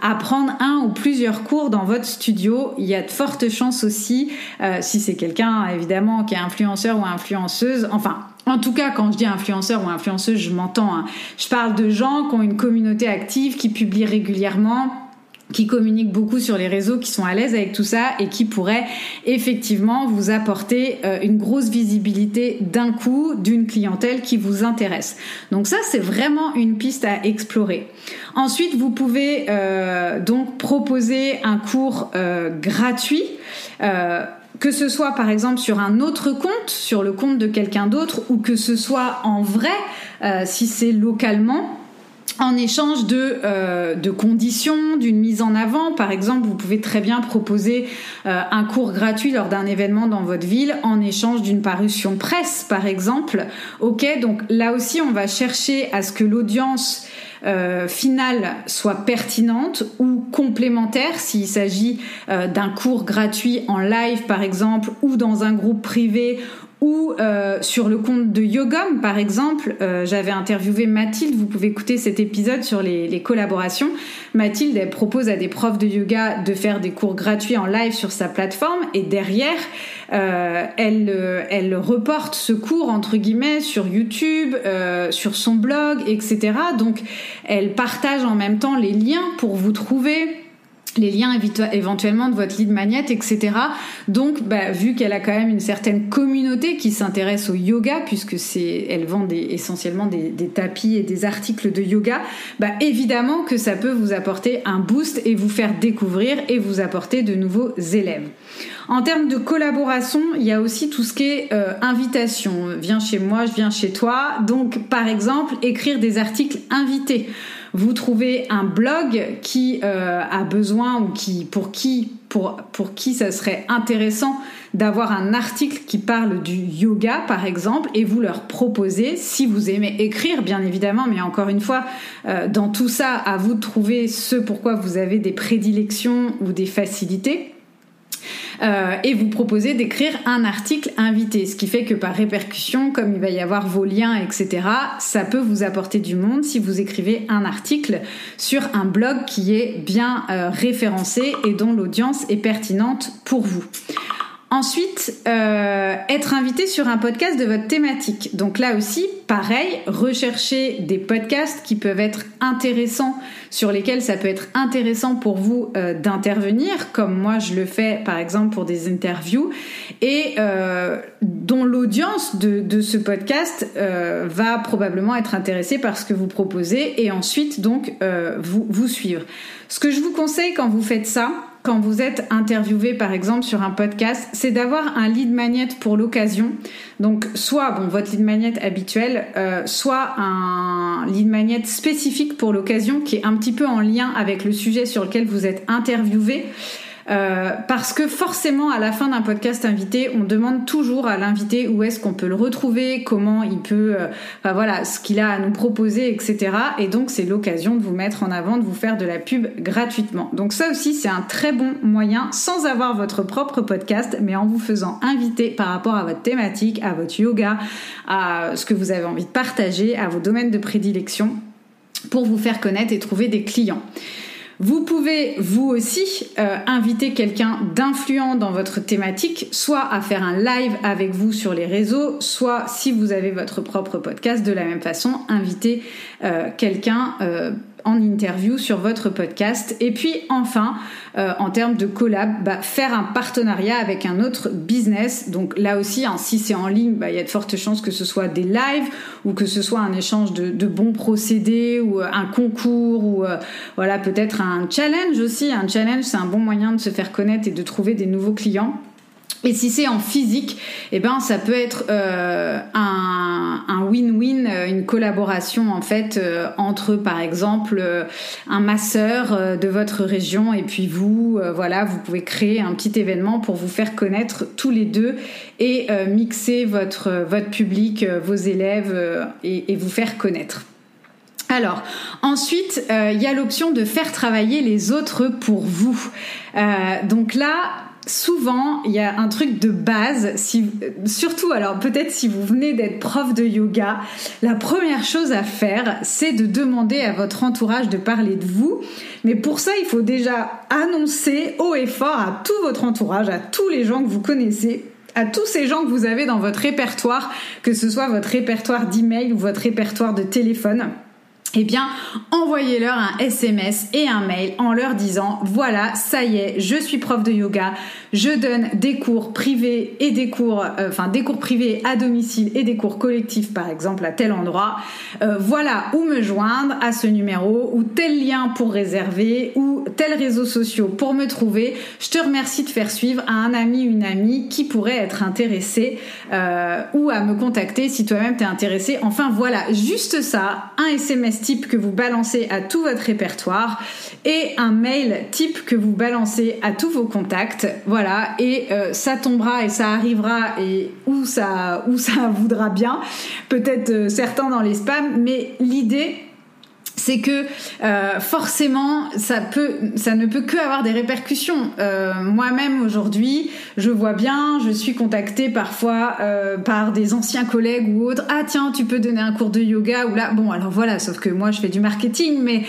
à prendre un ou plusieurs cours dans votre studio. Il y a de fortes chances aussi, euh, si c'est quelqu'un évidemment qui est influenceur ou influenceuse, enfin en tout cas, quand je dis influenceur ou influenceuse, je m'entends. Hein. Je parle de gens qui ont une communauté active, qui publient régulièrement, qui communiquent beaucoup sur les réseaux, qui sont à l'aise avec tout ça et qui pourraient effectivement vous apporter euh, une grosse visibilité d'un coup d'une clientèle qui vous intéresse. Donc ça, c'est vraiment une piste à explorer. Ensuite, vous pouvez euh, donc proposer un cours euh, gratuit. que ce soit par exemple sur un autre compte, sur le compte de quelqu'un d'autre, ou que ce soit en vrai, si c'est localement, en échange de, euh, de conditions, d'une mise en avant. Par exemple, vous pouvez très bien proposer euh, un cours gratuit lors d'un événement dans votre ville en échange d'une parution presse, par exemple. Ok, donc là aussi, on va chercher à ce que l'audience euh, finale soit pertinente ou complémentaire s'il s'agit d'un cours gratuit en live par exemple ou dans un groupe privé ou euh, sur le compte de Yogom, par exemple, euh, j'avais interviewé Mathilde, vous pouvez écouter cet épisode sur les, les, collaborations. Mathilde, elle propose à des profs de yoga de faire des cours gratuits en live sur sa plateforme et derrière, euh, elle, euh, elle reporte ce cours, entre guillemets, sur YouTube, euh, sur son blog, etc. Donc, elle partage en même temps les liens pour vous trouver les liens éventuellement de votre lead magnet, etc. Donc, bah, vu qu'elle a quand même une certaine communauté qui s'intéresse au yoga, puisque elle vend essentiellement des, tapis et des articles de yoga, bah, évidemment que ça peut vous apporter un boost et vous faire découvrir et vous apporter de nouveaux élèves. En termes de collaboration, il y a aussi tout ce qui est euh, invitation. Viens chez moi, je viens chez toi. Donc, par exemple, écrire des articles invités vous trouvez un blog qui euh, a besoin ou qui pour qui pour qui ça serait intéressant d'avoir un article qui parle du yoga par exemple et vous leur proposez si vous aimez écrire bien évidemment mais encore une fois euh, dans tout ça à vous de trouver ce pourquoi vous avez des prédilections ou des facilités euh, et vous proposez d'écrire un article invité, ce qui fait que par répercussion, comme il va y avoir vos liens, etc., ça peut vous apporter du monde si vous écrivez un article sur un blog qui est bien euh, référencé et dont l'audience est pertinente pour vous. Ensuite, euh, être invité sur un podcast de votre thématique. Donc là aussi, pareil, rechercher des podcasts qui peuvent être intéressants, sur lesquels ça peut être intéressant pour vous euh, d'intervenir, comme moi je le fais par exemple pour des interviews, et euh, dont l'audience de, de, ce podcast va probablement être intéressée par ce que vous proposez, et ensuite donc vous, vous suivre. Ce que je vous conseille quand vous faites ça, quand vous êtes interviewé par exemple sur un podcast, c'est d'avoir un lead magnet pour l'occasion. Donc soit bon votre lead magnet habituel, euh, soit un lead magnet spécifique pour l'occasion qui est un petit peu en lien avec le sujet sur lequel vous êtes interviewé. Euh, parce que forcément, à la fin d'un podcast invité, on demande toujours à l'invité où est-ce qu'on peut le retrouver, comment il peut, euh, voilà, ce qu'il a à nous proposer, etc. Et donc, c'est l'occasion de vous mettre en avant, de vous faire de la pub gratuitement. Donc ça aussi, c'est un très bon moyen, sans avoir votre propre podcast, mais en vous faisant inviter par rapport à votre thématique, à votre yoga, à ce que vous avez envie de partager, à vos domaines de prédilection, pour vous faire connaître et trouver des clients. Vous pouvez vous aussi euh, inviter quelqu'un d'influent dans votre thématique, soit à faire un live avec vous sur les réseaux, soit si vous avez votre propre podcast, de la même façon, inviter euh, quelqu'un euh, en interview sur votre podcast. Et puis enfin, euh, en termes de collab, bah, faire un partenariat avec un autre business. Donc là aussi, hein, si c'est en ligne, bah, il y a de fortes chances que ce soit des lives ou que ce soit un échange de, bons procédés ou euh, un concours ou euh, voilà peut-être un challenge aussi. Un challenge, c'est un bon moyen de se faire connaître et de trouver des nouveaux clients. Et si c'est en physique, eh ben ça peut être euh, un win-win, euh, une collaboration en fait euh, entre par exemple euh, un masseur de votre région et puis vous, voilà, vous pouvez créer un petit événement pour vous faire connaître tous les deux et mixer votre votre public, vos élèves et, et vous faire connaître. Alors, ensuite, il y a l'option de faire travailler les autres pour vous. donc là, souvent, il y a un truc de base, surtout alors peut-être si vous venez d'être prof de yoga, la première chose à faire, c'est de demander à votre entourage de parler de vous. Mais pour ça, il faut déjà annoncer haut et fort à tout votre entourage, à tous les gens que vous connaissez, à tous ces gens que vous avez dans votre répertoire, que ce soit votre répertoire d'email ou votre répertoire de téléphone eh bien, envoyez-leur un SMS et un mail en leur disant, voilà, ça y est, je suis prof de yoga, je donne des cours privés et des cours, euh, enfin des cours privés à domicile et des cours collectifs, par exemple, à tel endroit. Euh, voilà où me joindre à ce numéro ou tel lien pour réserver ou tel réseau social pour me trouver. Je te remercie de faire suivre à un ami, une amie qui pourrait être intéressé euh, ou à me contacter si toi-même t'es intéressé. Enfin voilà, juste ça, un SMS type que vous balancez à tout votre répertoire et un mail type que vous balancez à tous vos contacts. Voilà, et euh, ça tombera et ça arrivera et où ça, où ça voudra bien. Peut-être euh, certains dans les spams, mais l'idée c'est que euh, forcément ça peut ça ne peut que avoir des répercussions. Euh, moi-même aujourd'hui je vois bien je suis contactée parfois euh, par des anciens collègues ou autres. Ah tiens tu peux donner un cours de yoga ou là. Bon alors voilà sauf que moi je fais du marketing mais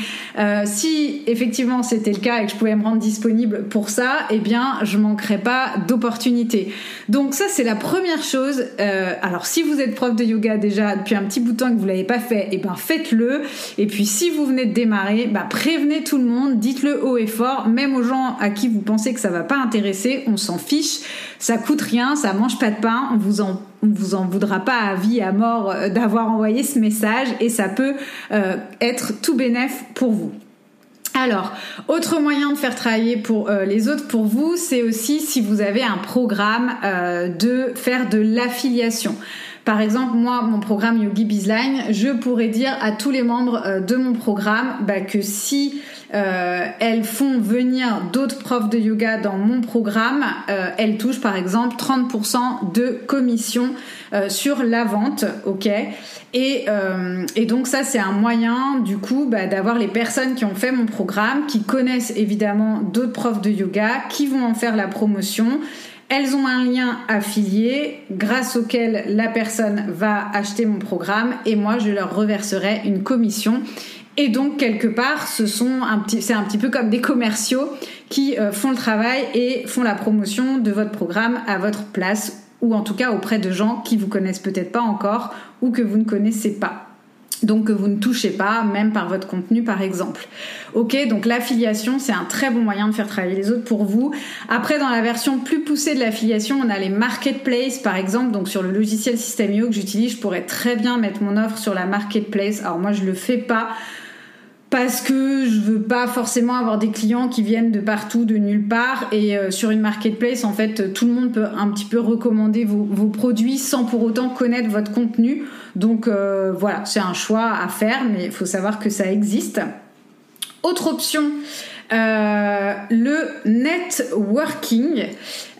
si effectivement c'était le cas et que je pouvais me rendre disponible pour ça eh bien je manquerais pas d'opportunités donc ça c'est la première chose. Alors si vous êtes prof de yoga déjà depuis un petit bout de temps que vous l'avez pas fait eh ben faites-le. Et puis vous venez de démarrer, bah, prévenez tout le monde, dites-le haut et fort, même aux gens à qui vous pensez que ça va pas intéresser, on s'en fiche, ça coûte rien, ça mange pas de pain, on vous en vous en voudra pas à vie, à mort euh, d'avoir envoyé ce message et ça peut euh, être tout bénéf pour vous. Alors, autre moyen de faire travailler pour euh, les autres pour vous, c'est aussi si vous avez un programme de faire de l'affiliation. Par exemple, moi, mon programme Yogi Bizline, je pourrais dire à tous les membres euh, de mon programme bah, que si euh, elles font venir d'autres profs de yoga dans mon programme, euh, elles touchent par exemple 30% de commission sur la vente, ok? Et, donc ça c'est un moyen du coup bah, d'avoir les personnes qui ont fait mon programme, qui connaissent évidemment d'autres profs de yoga, qui vont en faire la promotion elles ont un lien affilié grâce auquel la personne va acheter mon programme et moi je leur reverserai une commission. Et donc quelque part, ce sont un petit, c'est un petit peu comme des commerciaux qui euh, font le travail et font la promotion de votre programme à votre place ou en tout cas auprès de gens qui vous connaissent peut-être pas encore ou que vous ne connaissez pas donc que vous ne touchez pas, même par votre contenu par exemple. Ok, donc l'affiliation, c'est un très bon moyen de faire travailler les autres pour vous. Après, dans la version plus poussée de l'affiliation, on a les marketplaces par exemple. Donc sur le logiciel System.io que j'utilise, je pourrais très bien mettre mon offre sur la marketplace. Alors moi, je le fais pas parce que je veux pas forcément avoir des clients qui viennent de partout, de nulle part. Et euh, sur une marketplace, en fait, tout le monde peut un petit peu recommander vos, produits sans pour autant connaître votre contenu. Donc euh, voilà, c'est un choix à faire, mais il faut savoir que ça existe. Autre option, euh, le networking.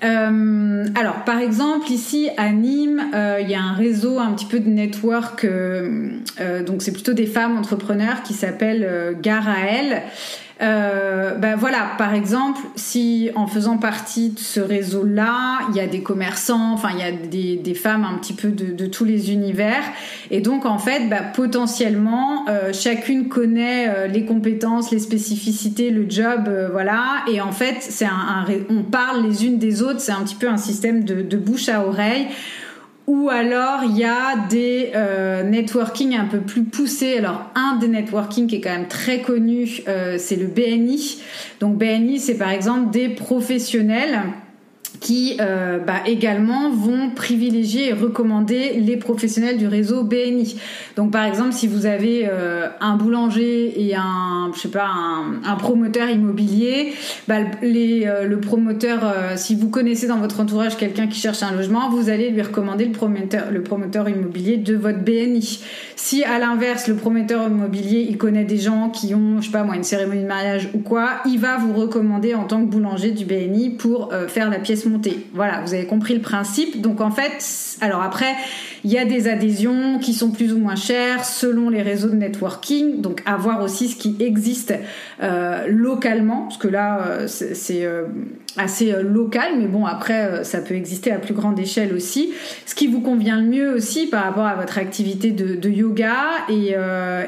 Euh, alors, par exemple, ici à Nîmes, euh, il y a un réseau un petit peu de network, donc c'est plutôt des femmes entrepreneurs qui s'appellent Garaël. Euh, ben voilà, par exemple, si en faisant partie de ce réseau-là, il y a des commerçants, enfin il y a des, des femmes un petit peu de, de, tous les univers, et donc en fait, ben, potentiellement, euh, chacune connaît euh, les compétences, les spécificités, le job, euh, voilà, et en fait, c'est un, un, on parle les unes des autres, c'est un petit peu un système de, de bouche à oreille ou alors il y a des euh, networking un peu plus poussés. Alors un des networking qui est quand même très connu, euh, c'est le BNI. Donc BNI, c'est par exemple des professionnels qui euh, bah, également vont privilégier et recommander les professionnels du réseau BNI. Donc par exemple, si vous avez euh, un boulanger et un, je sais pas, un, promoteur immobilier, bah, euh, le promoteur, si vous connaissez dans votre entourage quelqu'un qui cherche un logement, vous allez lui recommander le promoteur, le promoteur immobilier de votre BNI. Si à l'inverse, le promoteur immobilier, il connaît des gens qui ont, je sais pas moi, une cérémonie de mariage ou quoi, il va vous recommander en tant que boulanger du BNI pour faire la pièce voilà, vous avez compris le principe. Donc en fait, alors après, il y a des adhésions qui sont plus ou moins chères selon les réseaux de networking. Donc à voir aussi ce qui existe euh, localement, parce que là, euh, c'est euh, assez local, mais bon, après, ça peut exister à plus grande échelle aussi. Ce qui vous convient le mieux aussi par rapport à votre activité de, yoga. Et,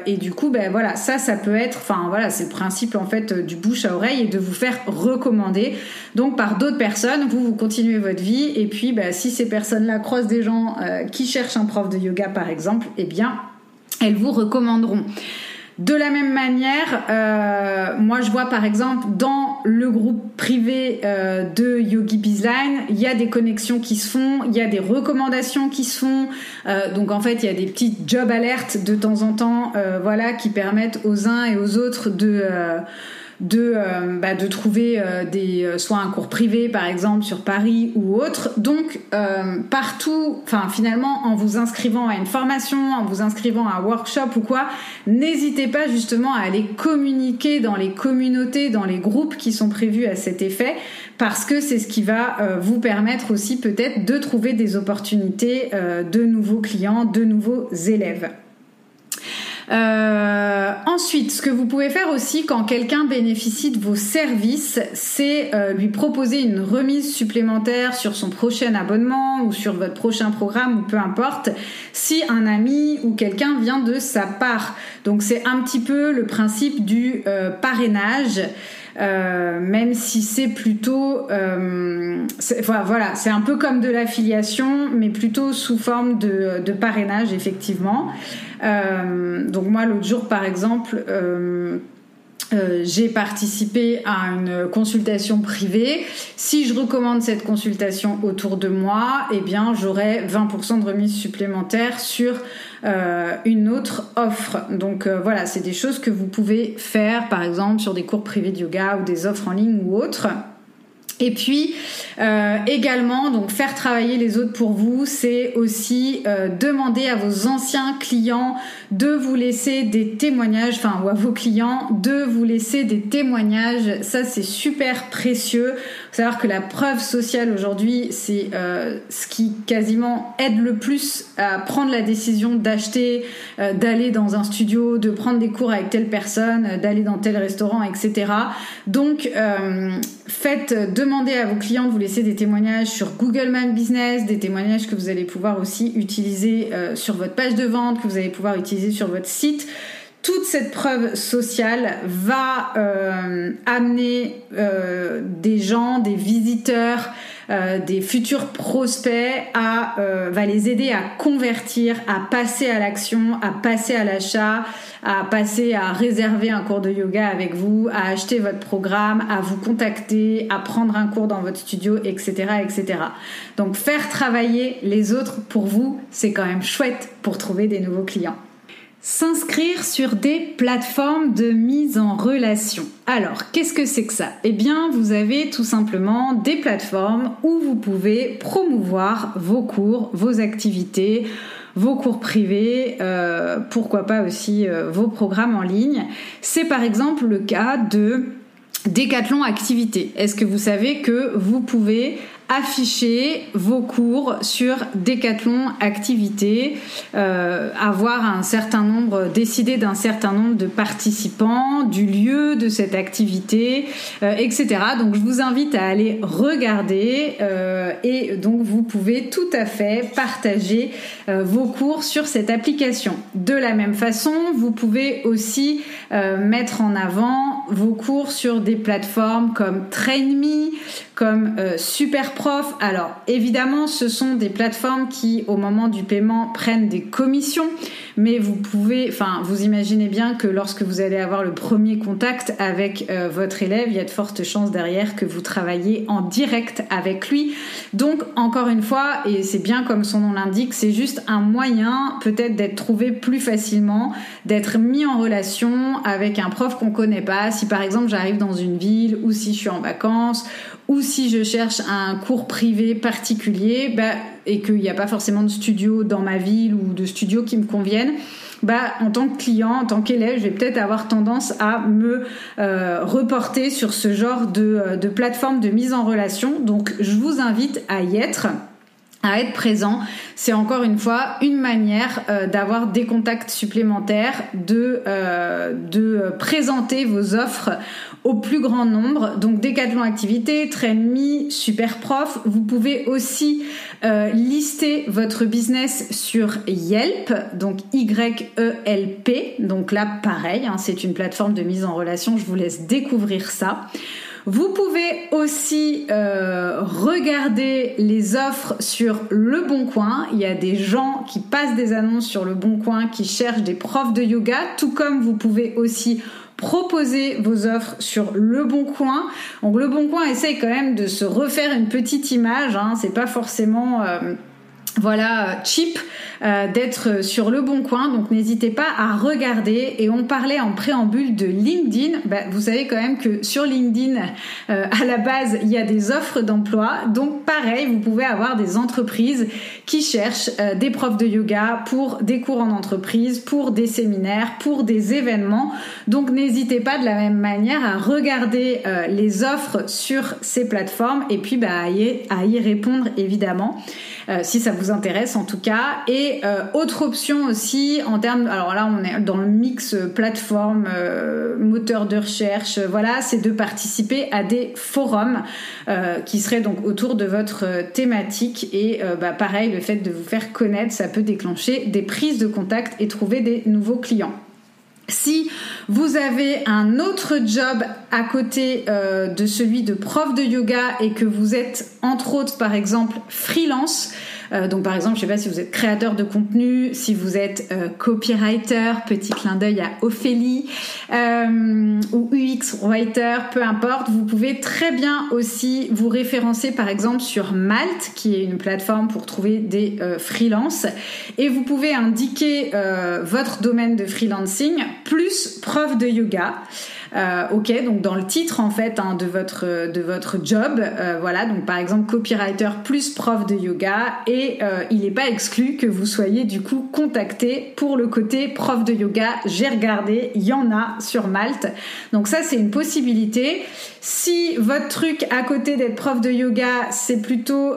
et, du coup, ben voilà, ça, ça peut être, enfin voilà, c'est le principe en fait du bouche à oreille et de vous faire recommander. Donc par d'autres personnes, vous, vous continuez votre vie. Et puis, ben, si ces personnes-là croisent des gens qui cherchent un prof de yoga par exemple, eh bien, elles vous recommanderont. De la même manière, euh, moi je vois par exemple dans le groupe privé euh, de Yogi Bizline, il y a des connexions qui se font, il y a des recommandations qui se font. Euh, donc en fait, il y a des petites job alertes de temps en temps, voilà, qui permettent aux uns et aux autres de de, euh, bah, de trouver euh, des, euh, soit un cours privé par exemple sur Paris ou autre. Donc partout, enfin finalement en vous inscrivant à une formation, en vous inscrivant à un workshop ou quoi, n'hésitez pas justement à aller communiquer dans les communautés, dans les groupes qui sont prévus à cet effet, parce que c'est ce qui va vous permettre aussi peut-être de trouver des opportunités de nouveaux clients, de nouveaux élèves. Euh, ensuite, ce que vous pouvez faire aussi quand quelqu'un bénéficie de vos services, c'est euh, lui proposer une remise supplémentaire sur son prochain abonnement ou sur votre prochain programme ou peu importe, si un ami ou quelqu'un vient de sa part. Donc c'est un petit peu le principe du euh, parrainage. Euh, même si c'est plutôt, euh, voilà, c'est un peu comme de l'affiliation, mais plutôt sous forme de, de parrainage, effectivement. Euh, donc moi, l'autre jour, par exemple, euh, j'ai participé à une consultation privée. Si je recommande cette consultation autour de moi, eh bien, j'aurai 20% de remise supplémentaire sur euh, une autre offre. Donc euh, voilà, c'est des choses que vous pouvez faire, par exemple, sur des cours privés de yoga ou des offres en ligne ou autres. Et puis euh, également, donc faire travailler les autres pour vous, c'est aussi euh, demander à vos anciens clients de vous laisser des témoignages, enfin ou à vos clients de vous laisser des témoignages. Ça c'est super précieux. Faut savoir que la preuve sociale aujourd'hui, c'est euh, ce qui quasiment aide le plus à prendre la décision d'acheter, d'aller dans un studio, de prendre des cours avec telle personne, d'aller dans tel restaurant, etc. Donc faites demandez à vos clients de vous laisser des témoignages sur Google My Business, des témoignages que vous allez pouvoir aussi utiliser euh, sur votre page de vente, que vous allez pouvoir utiliser sur votre site. Toute cette preuve sociale va euh, amener euh, des gens, des visiteurs, euh, des futurs prospects à va les aider à convertir, à passer à l'action, à passer à l'achat, à passer à réserver un cours de yoga avec vous, à acheter votre programme, à vous contacter, à prendre un cours dans votre studio, etc., etc. Donc faire travailler les autres pour vous, c'est quand même chouette pour trouver des nouveaux clients. S'inscrire sur des plateformes de mise en relation. Alors, qu'est-ce que c'est que ça? Eh bien, vous avez tout simplement des plateformes où vous pouvez promouvoir vos cours, vos activités, vos cours privés, euh, pourquoi pas aussi euh, vos programmes en ligne. C'est par exemple le cas de Décathlon Activité. Est-ce que vous savez que vous pouvez afficher vos cours sur Decathlon Activité, euh, avoir un certain nombre, décider d'un certain nombre de participants, du lieu de cette activité, euh, etc. Donc je vous invite à aller regarder euh, et donc vous pouvez tout à fait partager vos cours sur cette application. De la même façon, vous pouvez aussi mettre en avant vos cours sur des plateformes comme TrainMe, comme Super Prof. Alors évidemment, ce sont des plateformes qui, au moment du paiement, prennent des commissions, mais vous pouvez, enfin, vous imaginez bien que lorsque vous allez avoir le premier contact avec euh, votre élève, il y a de fortes chances derrière que vous travaillez en direct avec lui. Donc, encore une fois, et c'est bien comme son nom l'indique, c'est juste un moyen peut-être d'être trouvé plus facilement, d'être mis en relation avec un prof qu'on connaît pas. Si par exemple j'arrive dans une ville ou si je suis en vacances ou si je cherche un cours privé particulier bah, et qu'il n'y a pas forcément de studio dans ma ville ou de studio qui me conviennent, bah, en tant que client, en tant qu'élève, je vais peut-être avoir tendance à me euh, reporter sur ce genre de, euh, de plateforme de mise en relation. Donc je vous invite à y être à être présent. C'est encore une fois une manière euh, d'avoir des contacts supplémentaires, de, euh, de présenter vos offres au plus grand nombre. Donc Decathlon Activité, Trainme, Super Prof. Vous pouvez aussi euh, lister votre business sur Yelp, donc Y-E-L-P. Donc là, pareil, hein, c'est une plateforme de mise en relation. Je vous laisse découvrir ça. Vous pouvez aussi euh, regarder les offres sur Le Bon Coin. Il y a des gens qui passent des annonces sur Le Bon Coin qui cherchent des profs de yoga, tout comme vous pouvez aussi proposer vos offres sur Le Bon Coin. Donc Le Bon Coin essaye quand même de se refaire une petite image. Hein. C'est pas forcément euh, voilà cheap euh, d'être sur le bon coin. Donc n'hésitez pas à regarder. Et on parlait en préambule de LinkedIn. Bah, vous savez quand même que sur LinkedIn euh, à la base il y a des offres d'emploi. Donc pareil vous pouvez avoir des entreprises qui cherchent euh, des profs de yoga pour des cours en entreprise pour des séminaires pour des événements. Donc n'hésitez pas de la même manière à regarder les offres sur ces plateformes. Et puis bah, à, y, répondre évidemment si ça vous intéresse en tout cas. Et euh, autre option aussi en termes, alors là on est dans le mix plateforme, euh, moteur de recherche, voilà, c'est de participer à des forums euh, qui seraient donc autour de votre thématique. Et bah, pareil, le fait de vous faire connaître, ça peut déclencher des prises de contact et trouver des nouveaux clients. Si vous avez un autre job à côté de celui de prof de yoga et que vous êtes entre autres par exemple freelance, euh, donc par exemple, je sais pas si vous êtes créateur de contenu, si vous êtes euh, copywriter, petit clin d'œil à Ophélie, euh, ou UX writer, peu importe, vous pouvez très bien aussi vous référencer par exemple sur Malte, qui est une plateforme pour trouver des freelances, et vous pouvez indiquer votre domaine de freelancing plus prof de yoga. Euh, ok, donc dans le titre en fait hein, de votre de votre job, euh, voilà, donc par exemple copywriter plus prof de yoga, et euh, il n'est pas exclu que vous soyez du coup contacté pour le côté prof de yoga. J'ai regardé, il y en a sur Malte, donc ça c'est une possibilité. Si votre truc à côté d'être prof de yoga, c'est plutôt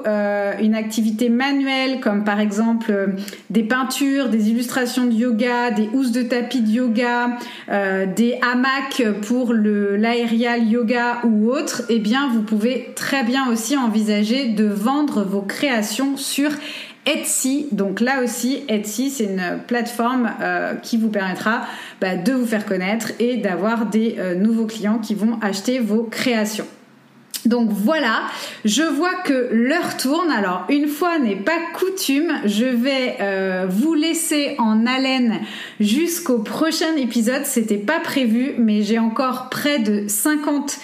une activité manuelle, comme par exemple des peintures, des illustrations de yoga, des housses de tapis de yoga, des hamacs pour l'aérial yoga ou autre, eh bien vous pouvez très bien aussi envisager de vendre vos créations sur Etsy. Donc là aussi, Etsy, c'est une plateforme euh, qui vous permettra bah, de vous faire connaître et d'avoir des euh, nouveaux clients qui vont acheter vos créations. Donc voilà, je vois que l'heure tourne. Alors une fois n'est pas coutume, je vais euh, vous laisser en haleine jusqu'au prochain épisode. C'était pas prévu, mais j'ai encore près de 50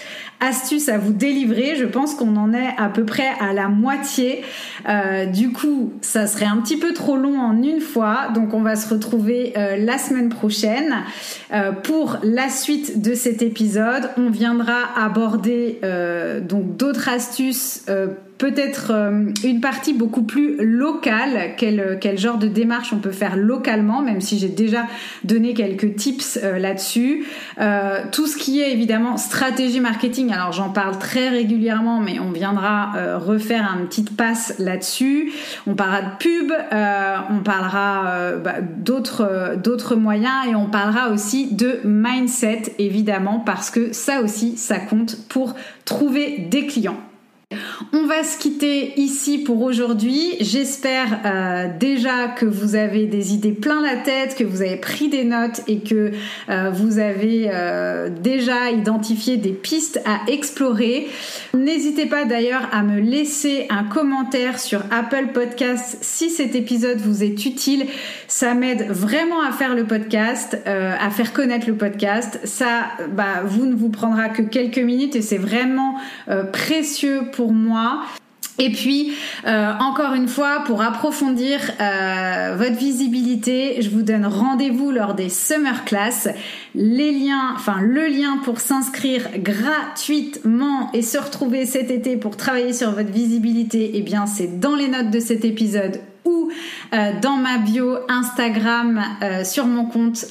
astuces à vous délivrer. Je pense qu'on en est à peu près à la moitié. Euh, du coup, ça serait un petit peu trop long en une fois. Donc on va se retrouver euh, la semaine prochaine euh, pour la suite de cet épisode. On viendra aborder donc d'autres astuces peut-être euh, une partie beaucoup plus locale, quel, quel, genre de démarche on peut faire localement, même si j'ai déjà donné quelques tips euh, là-dessus. Euh, tout ce qui est évidemment stratégie marketing, alors j'en parle très régulièrement, mais on viendra refaire un petit passe là-dessus. On parlera de pub, on parlera bah, d'autres moyens et on parlera aussi de mindset évidemment parce que ça aussi ça compte pour trouver des clients. On va se quitter ici pour aujourd'hui. J'espère euh, déjà que vous avez des idées plein la tête, que vous avez pris des notes et que euh, vous avez euh, déjà identifié des pistes à explorer. N'hésitez pas d'ailleurs à me laisser un commentaire sur Apple Podcast si cet épisode vous est utile. Ça m'aide vraiment à faire le podcast, à faire connaître le podcast. Ça, bah, vous ne vous prendra que quelques minutes et c'est vraiment précieux pour moi et puis, euh, encore une fois, pour approfondir euh, votre visibilité, je vous donne rendez-vous lors des Summer Class. Les liens, enfin le lien pour s'inscrire gratuitement et se retrouver cet été pour travailler sur votre visibilité, eh bien c'est dans les notes de cet épisode ou euh, dans ma bio Instagram euh, sur mon compte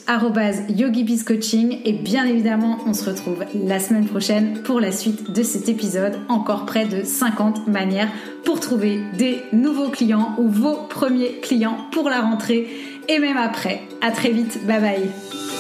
@yogibiscoaching et bien évidemment on se retrouve la semaine prochaine pour la suite de cet épisode encore près de 50 manières pour trouver des nouveaux clients ou vos premiers clients pour la rentrée et même après. À très vite, bye bye.